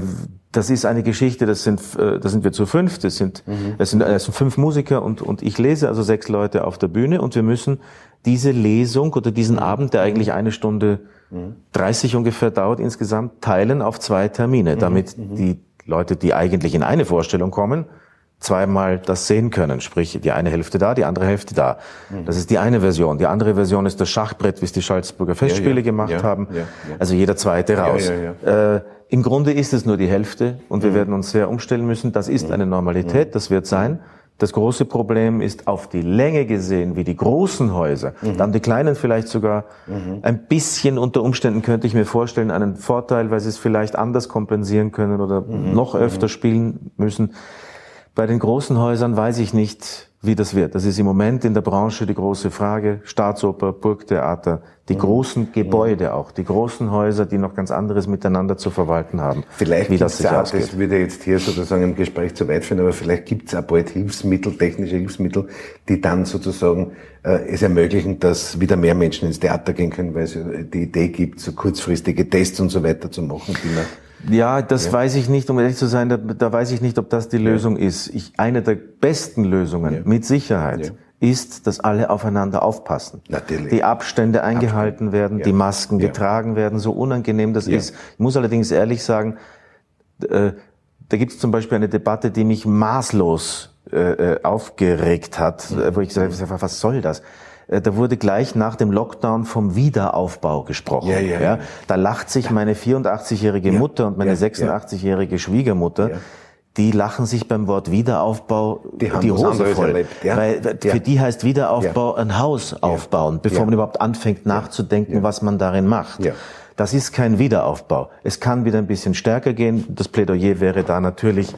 das ist eine Geschichte, das sind, äh, da sind wir zu fünf, das sind, mhm. das sind, das sind fünf Musiker und, und ich lese also sechs Leute auf der Bühne und wir müssen diese Lesung oder diesen mhm. Abend, der eigentlich eine Stunde mhm. 30 ungefähr dauert insgesamt, teilen auf zwei Termine, mhm. damit mhm. die Leute, die eigentlich in eine Vorstellung kommen, zweimal das sehen können. Sprich, die eine Hälfte da, die andere Hälfte da. Mhm. Das ist die eine Version. Die andere Version ist das Schachbrett, wie es die Salzburger Festspiele ja, ja, gemacht ja, haben. Also jeder zweite raus. Äh, im Grunde ist es nur die Hälfte und wir mhm. werden uns sehr umstellen müssen. Das ist mhm. eine Normalität, mhm. das wird sein. Das große Problem ist auf die Länge gesehen, wie die großen Häuser, mhm. dann die kleinen vielleicht sogar mhm. ein bisschen unter Umständen könnte ich mir vorstellen, einen Vorteil, weil sie es vielleicht anders kompensieren können oder mhm. noch öfter spielen müssen. Bei den großen Häusern weiß ich nicht, wie das wird. Das ist im Moment in der Branche die große Frage. Staatsoper, Burgtheater, die mhm. großen Gebäude mhm. auch, die großen Häuser, die noch ganz anderes miteinander zu verwalten haben. Vielleicht wie das sich auch, ausgeht. das würde jetzt hier sozusagen im Gespräch zu weit führen, aber vielleicht gibt es auch bald Hilfsmittel, technische Hilfsmittel, die dann sozusagen äh, es ermöglichen, dass wieder mehr Menschen ins Theater gehen können, weil es die Idee gibt, so kurzfristige Tests und so weiter zu machen, die man ja, das ja. weiß ich nicht, um ehrlich zu sein, da, da weiß ich nicht, ob das die Lösung ja. ist. Ich, eine der besten Lösungen, ja. mit Sicherheit, ist, dass alle aufeinander aufpassen. Natürlich. Die Abstände eingehalten Absolut. werden, die Masken getragen werden, so unangenehm das ist. Ich muss allerdings ehrlich sagen, äh, da gibt es zum Beispiel eine Debatte, die mich maßlos äh, äh aufgeregt hat, wo ich gesagt habe, was soll das? Äh, da wurde gleich nach dem Lockdown vom Wiederaufbau gesprochen. Ja, ja, ja. Da lacht sich meine 84-jährige Mutter und meine 86-jährige Schwiegermutter die lachen sich beim Wort Wiederaufbau die, die Hose voll. Erlebt, ja. Weil für die heißt Wiederaufbau ein Haus aufbauen, bevor man überhaupt anfängt nachzudenken, was man darin macht. Das ist kein Wiederaufbau. Es kann wieder ein bisschen stärker gehen. Das Plädoyer wäre da natürlich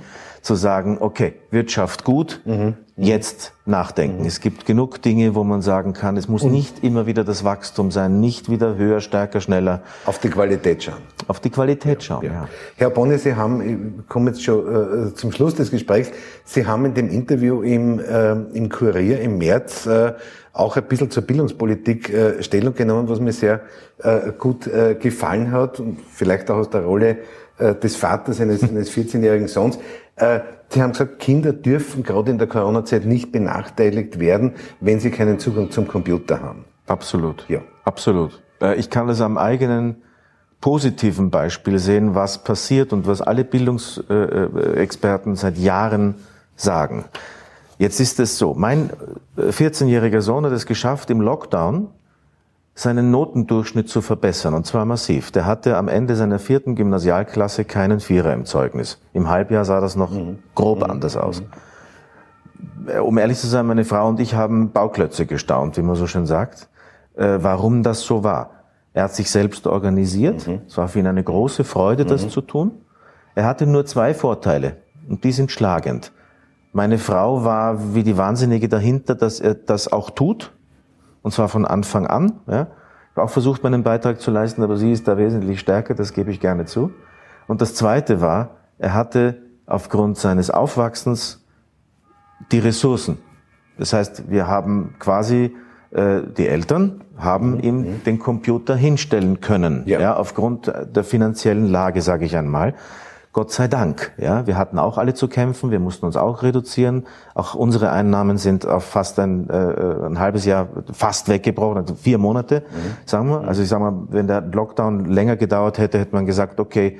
zu sagen, okay, Wirtschaft gut, mhm. jetzt nachdenken. Mhm. Es gibt genug Dinge, wo man sagen kann, es muss Und nicht immer wieder das Wachstum sein, nicht wieder höher, stärker, schneller. Auf die Qualität schauen. Auf die Qualität schauen, ja. ja. Herr Bonne, Sie haben, ich komme jetzt schon äh, zum Schluss des Gesprächs, Sie haben in dem Interview im, äh, im Kurier im März äh, auch ein bisschen zur Bildungspolitik äh, Stellung genommen, was mir sehr äh, gut äh, gefallen hat und vielleicht auch aus der Rolle äh, des Vaters eines, eines 14-jährigen Sohns. Äh, sie haben gesagt, Kinder dürfen gerade in der Corona-Zeit nicht benachteiligt werden, wenn sie keinen Zugang zum Computer haben. Absolut. Ja. Absolut. Äh, ich kann das am eigenen positiven Beispiel sehen, was passiert und was alle Bildungsexperten seit Jahren sagen. Jetzt ist es so, mein 14-jähriger Sohn hat es geschafft, im Lockdown seinen Notendurchschnitt zu verbessern, und zwar massiv. Der hatte am Ende seiner vierten Gymnasialklasse keinen Vierer im Zeugnis. Im Halbjahr sah das noch mhm. grob mhm. anders aus. um ehrlich zu sein, meine Frau und ich haben Bauklötze gestaunt, wie man so schön sagt, äh, warum das so war. Er hat sich selbst organisiert. Mhm. Es war für ihn eine große Freude, das mhm. zu tun. Er hatte nur zwei Vorteile und die sind schlagend. Meine Frau war wie die Wahnsinnige dahinter, dass er das auch tut. Und zwar von Anfang an. Ja. Ich habe auch versucht, meinen Beitrag zu leisten, aber sie ist da wesentlich stärker, das gebe ich gerne zu. Und das Zweite war, er hatte aufgrund seines Aufwachsens die Ressourcen. Das heißt, wir haben quasi äh, die Eltern haben mhm. ihm mhm. den Computer hinstellen können, ja. ja aufgrund der finanziellen Lage, sage ich einmal. Gott sei Dank. Ja, wir hatten auch alle zu kämpfen, wir mussten uns auch reduzieren. Auch unsere Einnahmen sind auf fast ein, äh, ein halbes Jahr fast weggebrochen, also vier Monate, mhm. sagen wir. Also ich sage mal, wenn der Lockdown länger gedauert hätte, hätte man gesagt, okay,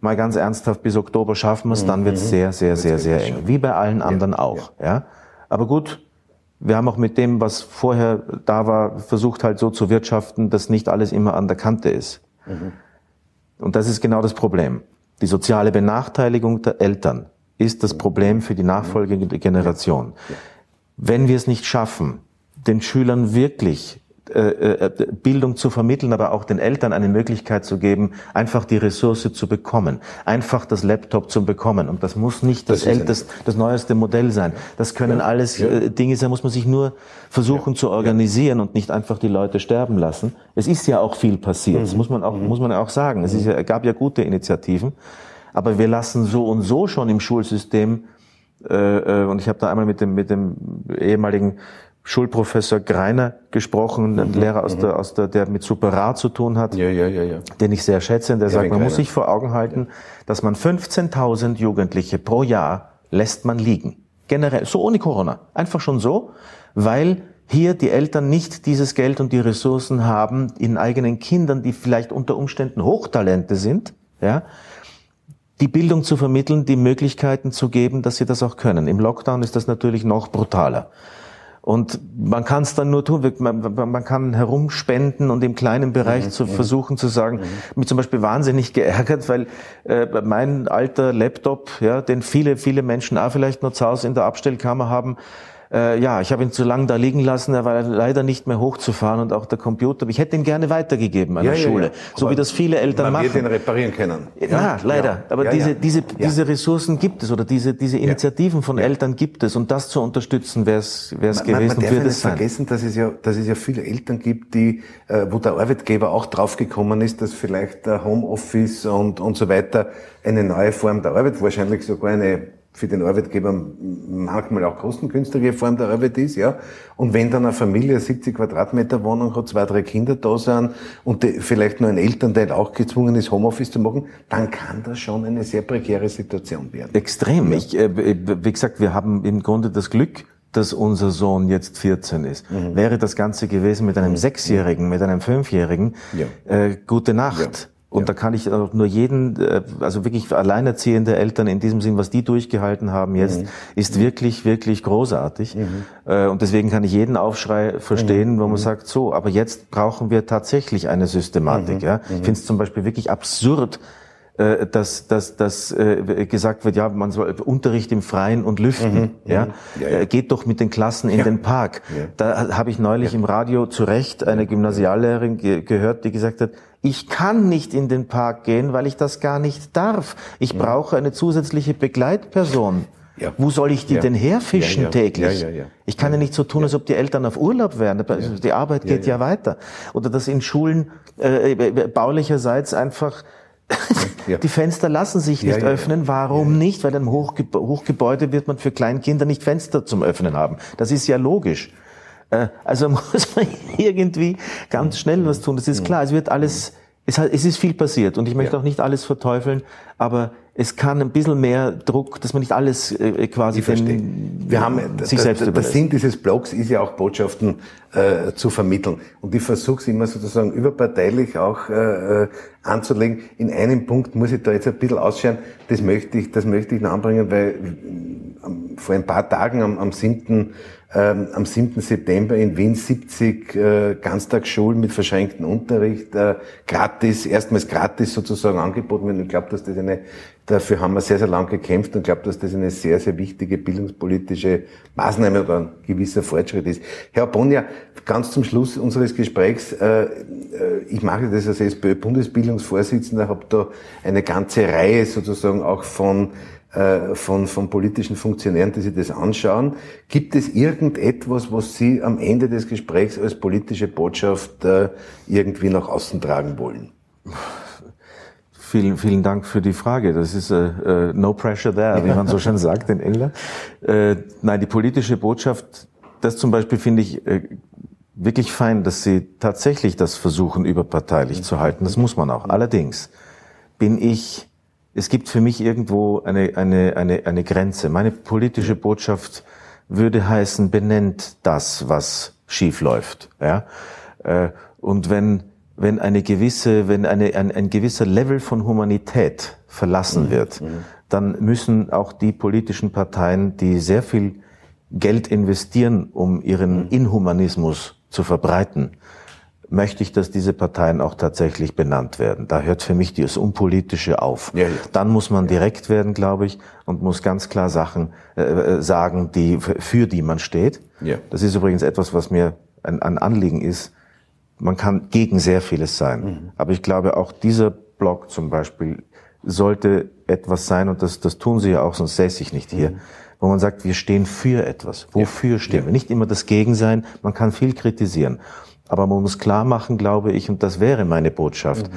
mal ganz ernsthaft, bis Oktober schaffen wir es, dann wird es mhm. sehr, sehr, sehr, sehr eng. Wie bei allen anderen auch. Ja. ja. Aber gut, wir haben auch mit dem, was vorher da war, versucht halt so zu wirtschaften, dass nicht alles immer an der Kante ist. Mhm. Und das ist genau das Problem. Die soziale Benachteiligung der Eltern ist das Problem für die nachfolgende Generation. Wenn wir es nicht schaffen, den Schülern wirklich Bildung zu vermitteln, aber auch den Eltern eine Möglichkeit zu geben, einfach die Ressource zu bekommen, einfach das Laptop zu bekommen. Und das muss nicht das, das, das, das neueste Modell sein. Das können ja, alles ja. Äh, Dinge sein, muss man sich nur versuchen ja, zu organisieren und nicht einfach die Leute sterben lassen. Es ist ja auch viel passiert, mhm. das muss man auch, mhm. muss man auch sagen. Es ist ja, gab ja gute Initiativen, aber wir lassen so und so schon im Schulsystem äh, und ich habe da einmal mit dem, mit dem ehemaligen Schulprofessor Greiner gesprochen, ein mhm, Lehrer aus mhm. der, aus der, der mit Superrat zu tun hat, ja, ja, ja, ja. den ich sehr schätze, und der sagt, man Greiner. muss sich vor Augen halten, dass man 15.000 Jugendliche pro Jahr lässt man liegen. Generell, so ohne Corona. Einfach schon so, weil hier die Eltern nicht dieses Geld und die Ressourcen haben, ihren eigenen Kindern, die vielleicht unter Umständen Hochtalente sind, ja, die Bildung zu vermitteln, die Möglichkeiten zu geben, dass sie das auch können. Im Lockdown ist das natürlich noch brutaler. Und man kann es dann nur tun, man, man, kann herumspenden und im kleinen Bereich mhm, zu versuchen zu sagen, mhm. mich zum Beispiel wahnsinnig geärgert, weil äh, mein alter Laptop, ja, den viele, viele Menschen auch vielleicht noch zu Hause in der Abstellkammer haben, äh, ja, ich habe ihn zu lange da liegen lassen, er war leider nicht mehr hochzufahren und auch der Computer. Ich hätte ihn gerne weitergegeben an ja, der ja, Schule, ja. so wie das viele Eltern man machen. Man wird ihn reparieren können. Ja, leider. Aber diese, diese, diese Ressourcen gibt es oder diese, diese Initiativen von Eltern gibt es und das zu unterstützen wäre es gewesen man, man und wird es sein. vergessen, dass es ja, dass es ja viele Eltern gibt, die, äh, wo der Arbeitgeber auch draufgekommen ist, dass vielleicht der Homeoffice und, und so weiter eine neue Form der Arbeit, wahrscheinlich sogar eine für den Arbeitgeber manchmal auch kostengünstige Form der Arbeit ist, ja. Und wenn dann eine Familie 70 Quadratmeter Wohnung hat, zwei, drei Kinder da sind und die, vielleicht nur ein Elternteil auch gezwungen ist, Homeoffice zu machen, dann kann das schon eine sehr prekäre Situation werden. Extrem. Ja. Ich, äh, wie gesagt, wir haben im Grunde das Glück, dass unser Sohn jetzt 14 ist. Mhm. Wäre das Ganze gewesen mit einem mhm. Sechsjährigen, mit einem Fünfjährigen, ja. äh, gute Nacht. Ja. Und ja. da kann ich nur jeden, äh, also wirklich alleinerziehende Eltern in diesem Sinn, was die durchgehalten haben jetzt, mhm. ist wirklich, wirklich großartig. Mhm. Äh, und deswegen kann ich jeden Aufschrei verstehen, mhm. wo man mhm. sagt, so, aber jetzt brauchen wir tatsächlich eine Systematik. Mhm. Ja? Ich mhm. finde es zum Beispiel wirklich absurd, äh, dass, dass, dass äh, gesagt wird, ja, man soll Unterricht im Freien und Lüften, mhm, ja? Ja, ja? geht doch mit den Klassen in ja. den Park. Ja. Da habe ich neulich im Radio zu Recht eine Gymnasiallehrerin ge gehört, die gesagt hat, ich kann nicht in den Park gehen, weil ich das gar nicht darf. Ich ja. brauche eine zusätzliche Begleitperson. Ja. Wo soll ich die ja. denn herfischen ja, täglich? Ich kann ja nicht so tun, als ob die Eltern auf Urlaub wären. Die Arbeit geht ja, weiter. Oder dass in Schulen äh, äh baulicherseits einfach die Fenster lassen sich nicht öffnen. Warum nicht? Weil im Hochge Hochgebäude wird man für Kleinkinder nicht Fenster zum Öffnen haben. Das ist ja logisch. Äh, also muss man irgendwie ganz schnell was tun. Das ist klar, es wird alles, es, hat, es ist viel passiert und ich möchte ja. auch nicht alles verteufeln, aber es kann ein bisschen mehr Druck, dass man nicht alles äh, quasi ich den, Wir haben, sich selbst der, der Sinn dieses Blogs ist ja auch Botschaften äh, zu vermitteln. Und ich versuche es immer sozusagen überparteilich auch äh, äh, anzulegen. In einem Punkt muss ich da jetzt ein bisschen ausschauen, das möchte ich, das möchte ich noch anbringen, weil vor ein paar Tagen am, am 7 ähm, am 7. September in Wien 70 äh, Ganztagsschulen mit verschränktem Unterricht äh, gratis, erstmals gratis sozusagen angeboten werden. Ich glaube, dass das eine, dafür haben wir sehr, sehr lange gekämpft und glaube, dass das eine sehr, sehr wichtige bildungspolitische Maßnahme oder ein gewisser Fortschritt ist. Herr Bonja, ganz zum Schluss unseres Gesprächs, äh, äh ich mache das als SPÖ-Bundesbildungsvorsitzender, habe da eine ganze Reihe sozusagen auch von von, von politischen Funktionären, die sich das anschauen. Gibt es irgendetwas, was Sie am Ende des Gesprächs als politische Botschaft äh, irgendwie nach außen tragen wollen? Vielen, vielen Dank für die Frage. Das ist äh, no pressure there, wie man so schön sagt in England. Äh, nein, die politische Botschaft, das zum Beispiel finde ich äh, wirklich fein, dass Sie tatsächlich das versuchen, überparteilich zu halten. Das muss man auch. Allerdings bin ich es gibt für mich irgendwo eine, eine, eine, eine Grenze. Meine politische Botschaft würde heißen, benennt das, was schief läuft. Ja? Äh, und wenn, wenn eine gewisse, wenn eine, ein, ein gewisser Level von Humanität verlassen mhm. wird, mhm. dann müssen auch die politischen Parteien, die sehr viel Geld investieren, um ihren mhm. Inhumanismus zu verbreiten, möchte ich, dass diese Parteien auch tatsächlich benannt werden. Da hört für mich das Unpolitische auf. Ja, ja. Dann muss man direkt werden, glaube ich, und muss ganz klar Sachen äh, äh sagen, die für die man steht. Ja. Das ist übrigens etwas, was mir ein, ein Anliegen ist. Man kann gegen sehr vieles sein, mhm. aber ich glaube auch dieser Blog zum Beispiel sollte etwas sein und das, das tun sie ja auch, sonst säße ich nicht hier. Mhm wo man sagt, wir stehen für etwas. Wofür ja. stehen wir? Nicht immer das Gegen sein, man kann viel kritisieren. Aber man muss klar machen, glaube ich, und das wäre meine Botschaft, mhm.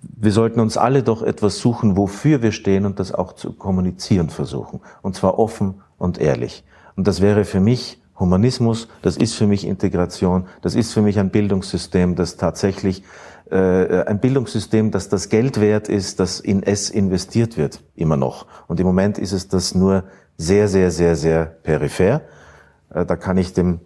wir sollten uns alle doch etwas suchen, wofür wir stehen und das auch zu kommunizieren versuchen. Und zwar offen und ehrlich. Und das wäre für mich Humanismus, das ist für mich Integration, das ist für mich ein Bildungssystem, das tatsächlich äh, ein Bildungssystem, das das Geld wert ist, das in es investiert wird, immer noch. Und im Moment ist es das nur sehr, sehr, sehr, sehr peripher. Äh, da kann ich dem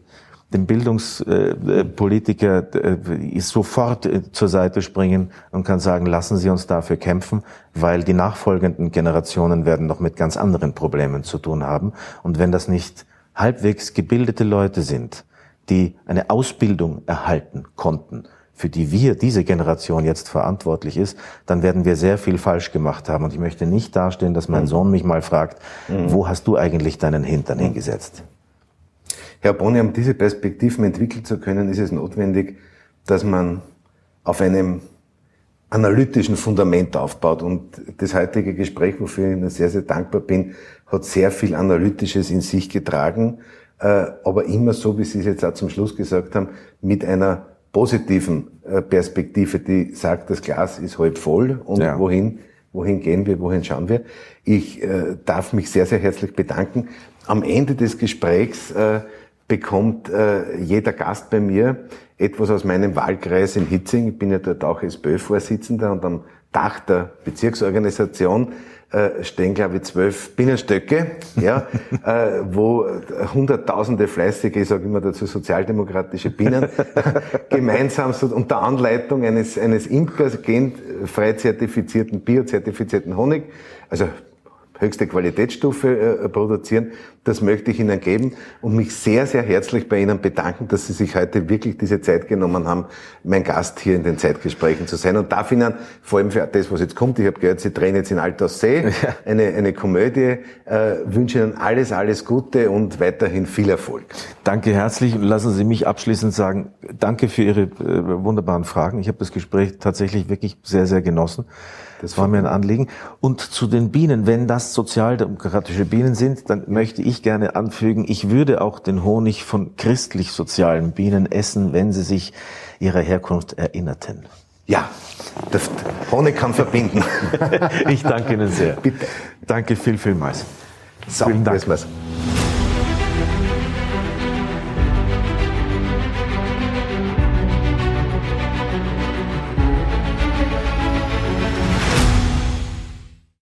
dem Bildungspolitiker äh, sofort äh, zur Seite springen und kann sagen, lassen Sie uns dafür kämpfen, weil die nachfolgenden Generationen werden noch mit ganz anderen Problemen zu tun haben. Und wenn das nicht halbwegs gebildete Leute sind, die eine Ausbildung erhalten konnten, für die wir, diese Generation jetzt verantwortlich ist, dann werden wir sehr viel falsch gemacht haben. Und ich möchte nicht dastehen, dass mein mhm. Sohn mich mal fragt, mhm. wo hast du eigentlich deinen Hintern hingesetzt? Herr Boni, um diese Perspektiven entwickeln zu können, ist es notwendig, dass man auf einem analytischen Fundament aufbaut. Und das heutige Gespräch, wofür ich Ihnen sehr, sehr dankbar bin, hat sehr viel Analytisches in sich getragen, äh, aber immer so, wie Sie es jetzt auch zum Schluss gesagt haben, mit einer positiven äh, Perspektive, die sagt, das Glas ist halb voll und ja. wohin, wohin gehen wir, wohin schauen wir. Ich äh, darf mich sehr, sehr herzlich bedanken. Am Ende des Gesprächs bekommt äh, jeder Gast bei mir etwas aus meinem Wahlkreis in Hitzing. Ich bin ja dort auch SPÖ-Vorsitzender und am Dach der Bezirksorganisation äh, stehen, glaube ich, zwölf Bienenstöcke, ja, äh, wo hunderttausende fleißige, ich sage immer dazu sozialdemokratische Bienen, gemeinsam so unter Anleitung eines, eines Imkers genfrei zertifizierten, biozertifizierten Honig, also höchste Qualitätsstufe äh, produzieren. Das möchte ich Ihnen geben und mich sehr, sehr herzlich bei Ihnen bedanken, dass Sie sich heute wirklich diese Zeit genommen haben, mein Gast hier in den Zeitgesprächen zu sein. Und darf Ihnen, vor allem für das, was jetzt kommt, ich habe gehört, Sie drehen jetzt in Altaussee, ja. eine, eine Komödie, äh, wünsche Ihnen alles, alles Gute und weiterhin viel Erfolg. Danke herzlich. Lassen Sie mich abschließend sagen, danke für Ihre äh, wunderbaren Fragen. Ich habe das Gespräch tatsächlich wirklich sehr, sehr genossen. Das war mir ein Anliegen. Und zu den Bienen, wenn das sozialdemokratische Bienen sind, dann möchte ich gerne anfügen, ich würde auch den Honig von christlich-sozialen Bienen essen, wenn sie sich ihrer Herkunft erinnerten. Ja, das Honig kann verbinden. ich danke Ihnen sehr. Bitte. Danke viel, vielmals. So, Vielen Dank.